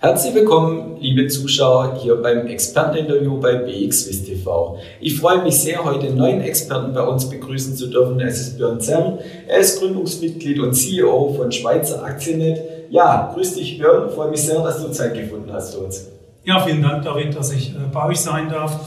Herzlich willkommen, liebe Zuschauer, hier beim Experteninterview bei BXWIS TV. Ich freue mich sehr, heute einen neuen Experten bei uns begrüßen zu dürfen. Es ist Björn Zerm. Er ist Gründungsmitglied und CEO von Schweizer Aktiennet. Ja, grüß dich Björn, freue mich sehr, dass du Zeit gefunden hast für uns. Ja, vielen Dank, David, dass ich äh, bei euch sein darf.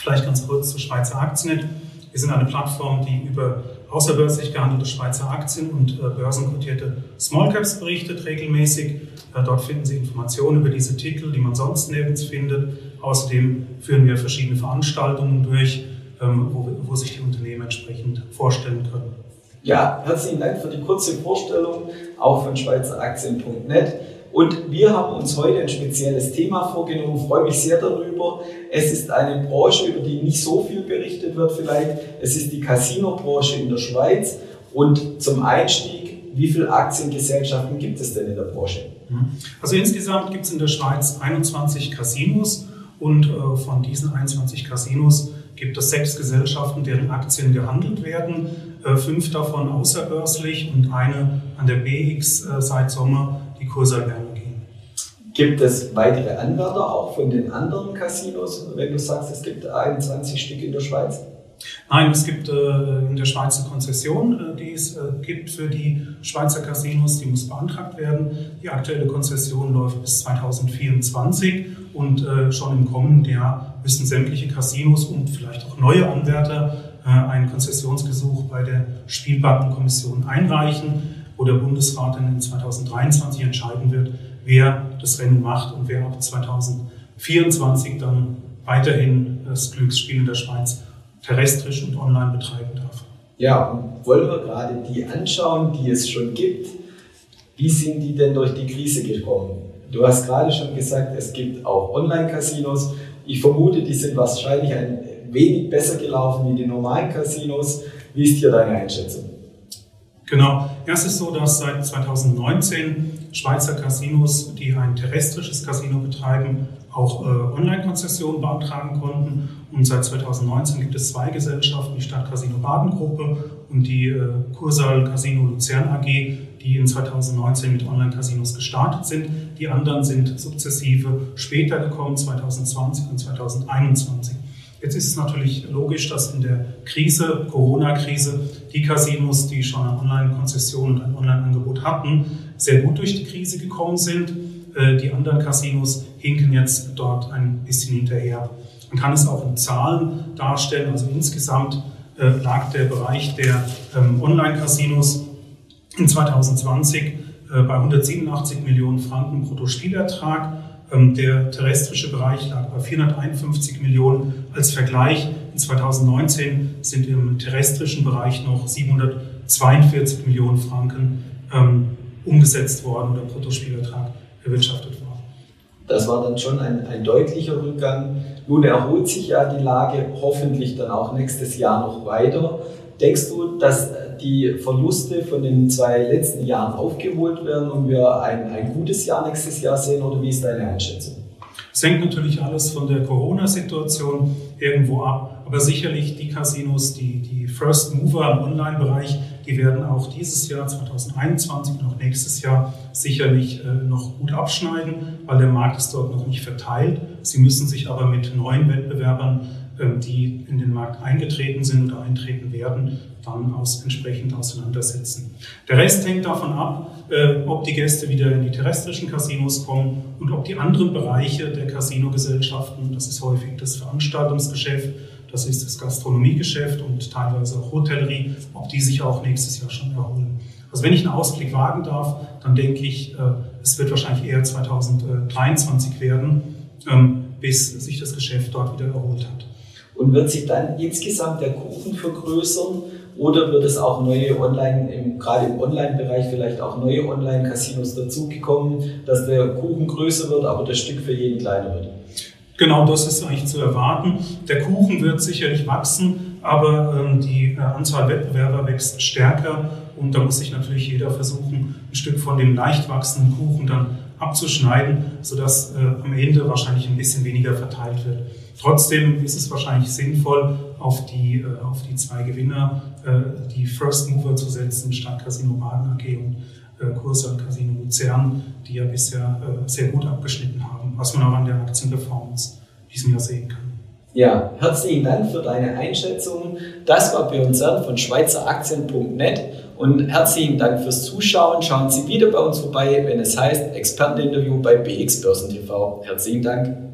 Vielleicht ganz kurz zu Schweizer Aktiennet. Wir sind eine Plattform, die über außerbörslich gehandelte Schweizer Aktien und äh, börsenkotierte Smallcaps berichtet regelmäßig. Äh, dort finden Sie Informationen über diese Titel, die man sonst nirgends findet. Außerdem führen wir verschiedene Veranstaltungen durch, ähm, wo, wo sich die Unternehmen entsprechend vorstellen können. Ja, herzlichen Dank für die kurze Vorstellung, auch von schweizeraktien.net. Und wir haben uns heute ein spezielles Thema vorgenommen, ich freue mich sehr darüber. Es ist eine Branche, über die nicht so viel berichtet wird vielleicht. Es ist die Casino-Branche in der Schweiz. Und zum Einstieg, wie viele Aktiengesellschaften gibt es denn in der Branche? Also insgesamt gibt es in der Schweiz 21 Casinos und äh, von diesen 21 Casinos gibt es sechs Gesellschaften, deren Aktien gehandelt werden, äh, fünf davon außerbörslich und eine an der BX äh, seit Sommer gehen. Gibt es weitere Anwärter auch von den anderen Casinos, wenn du sagst, es gibt 21 Stück in der Schweiz? Nein, es gibt äh, in der Schweiz eine Konzession, äh, die es äh, gibt für die Schweizer Casinos, die muss beantragt werden. Die aktuelle Konzession läuft bis 2024 und äh, schon im kommenden Jahr müssen sämtliche Casinos und vielleicht auch neue Anwärter äh, ein Konzessionsgesuch bei der Spielbankenkommission einreichen wo der Bundesrat dann in 2023 entscheiden wird, wer das Rennen macht und wer ab 2024 dann weiterhin das Glücksspiel in der Schweiz terrestrisch und online betreiben darf. Ja, und wollen wir gerade die anschauen, die es schon gibt. Wie sind die denn durch die Krise gekommen? Du hast gerade schon gesagt, es gibt auch Online-Casinos. Ich vermute, die sind wahrscheinlich ein wenig besser gelaufen wie die normalen Casinos. Wie ist hier deine Einschätzung? Genau. Es ist so, dass seit 2019 Schweizer Casinos, die ein terrestrisches Casino betreiben, auch äh, Online-Konzessionen beantragen konnten. Und seit 2019 gibt es zwei Gesellschaften, die Stadtcasino Baden-Gruppe und die äh, Kursaal Casino Luzern AG, die in 2019 mit Online-Casinos gestartet sind. Die anderen sind sukzessive später gekommen, 2020 und 2021. Jetzt ist es natürlich logisch, dass in der Krise, Corona-Krise, die Casinos, die schon eine Online-Konzession und ein Online-Angebot hatten, sehr gut durch die Krise gekommen sind. Äh, die anderen Casinos hinken jetzt dort ein bisschen hinterher. Man kann es auch in Zahlen darstellen. Also insgesamt äh, lag der Bereich der ähm, Online-Casinos in 2020 äh, bei 187 Millionen Franken Bruttospielertrag. Ähm, der terrestrische Bereich lag bei 451 Millionen. Als Vergleich, in 2019 sind im terrestrischen Bereich noch 742 Millionen Franken ähm, umgesetzt worden oder Bruttospielertrag erwirtschaftet worden. Das war dann schon ein, ein deutlicher Rückgang. Nun erholt sich ja die Lage hoffentlich dann auch nächstes Jahr noch weiter. Denkst du, dass die Verluste von den zwei letzten Jahren aufgeholt werden und wir ein, ein gutes Jahr nächstes Jahr sehen oder wie ist deine Einschätzung? Es hängt natürlich alles von der Corona-Situation irgendwo ab, aber sicherlich die Casinos, die, die First Mover im Online-Bereich, die werden auch dieses Jahr 2021 und auch nächstes Jahr sicherlich äh, noch gut abschneiden, weil der Markt ist dort noch nicht verteilt. Sie müssen sich aber mit neuen Wettbewerbern ähm, die in den Markt eingetreten sind oder eintreten werden, dann aus, entsprechend auseinandersetzen. Der Rest hängt davon ab, äh, ob die Gäste wieder in die terrestrischen Casinos kommen und ob die anderen Bereiche der Casinogesellschaften, das ist häufig das Veranstaltungsgeschäft, das ist das Gastronomiegeschäft und teilweise auch Hotellerie, ob die sich auch nächstes Jahr schon erholen. Also wenn ich einen Ausblick wagen darf, dann denke ich, äh, es wird wahrscheinlich eher 2023 werden, ähm, bis sich das Geschäft dort wieder erholt hat. Und wird sich dann insgesamt der Kuchen vergrößern oder wird es auch neue Online, gerade im Online-Bereich vielleicht auch neue Online-Casinos dazugekommen, dass der Kuchen größer wird, aber das Stück für jeden kleiner wird? Genau, das ist eigentlich zu erwarten. Der Kuchen wird sicherlich wachsen, aber ähm, die äh, Anzahl Wettbewerber wächst stärker und da muss sich natürlich jeder versuchen, ein Stück von dem leicht wachsenden Kuchen dann abzuschneiden, sodass äh, am Ende wahrscheinlich ein bisschen weniger verteilt wird. Trotzdem ist es wahrscheinlich sinnvoll, auf die, äh, auf die zwei Gewinner, die First Mover zu setzen, statt Casino Baden AG und äh, Kurse und Casino Luzern, die ja bisher sehr gut abgeschnitten haben, was man auch an der Aktienperformance diesem Jahr sehen kann. Ja, herzlichen Dank für deine Einschätzung. Das war Björn Zern von schweizeraktien.net und herzlichen Dank fürs Zuschauen. Schauen Sie wieder bei uns vorbei, wenn es heißt Experteninterview bei BX Börsen TV. Herzlichen Dank.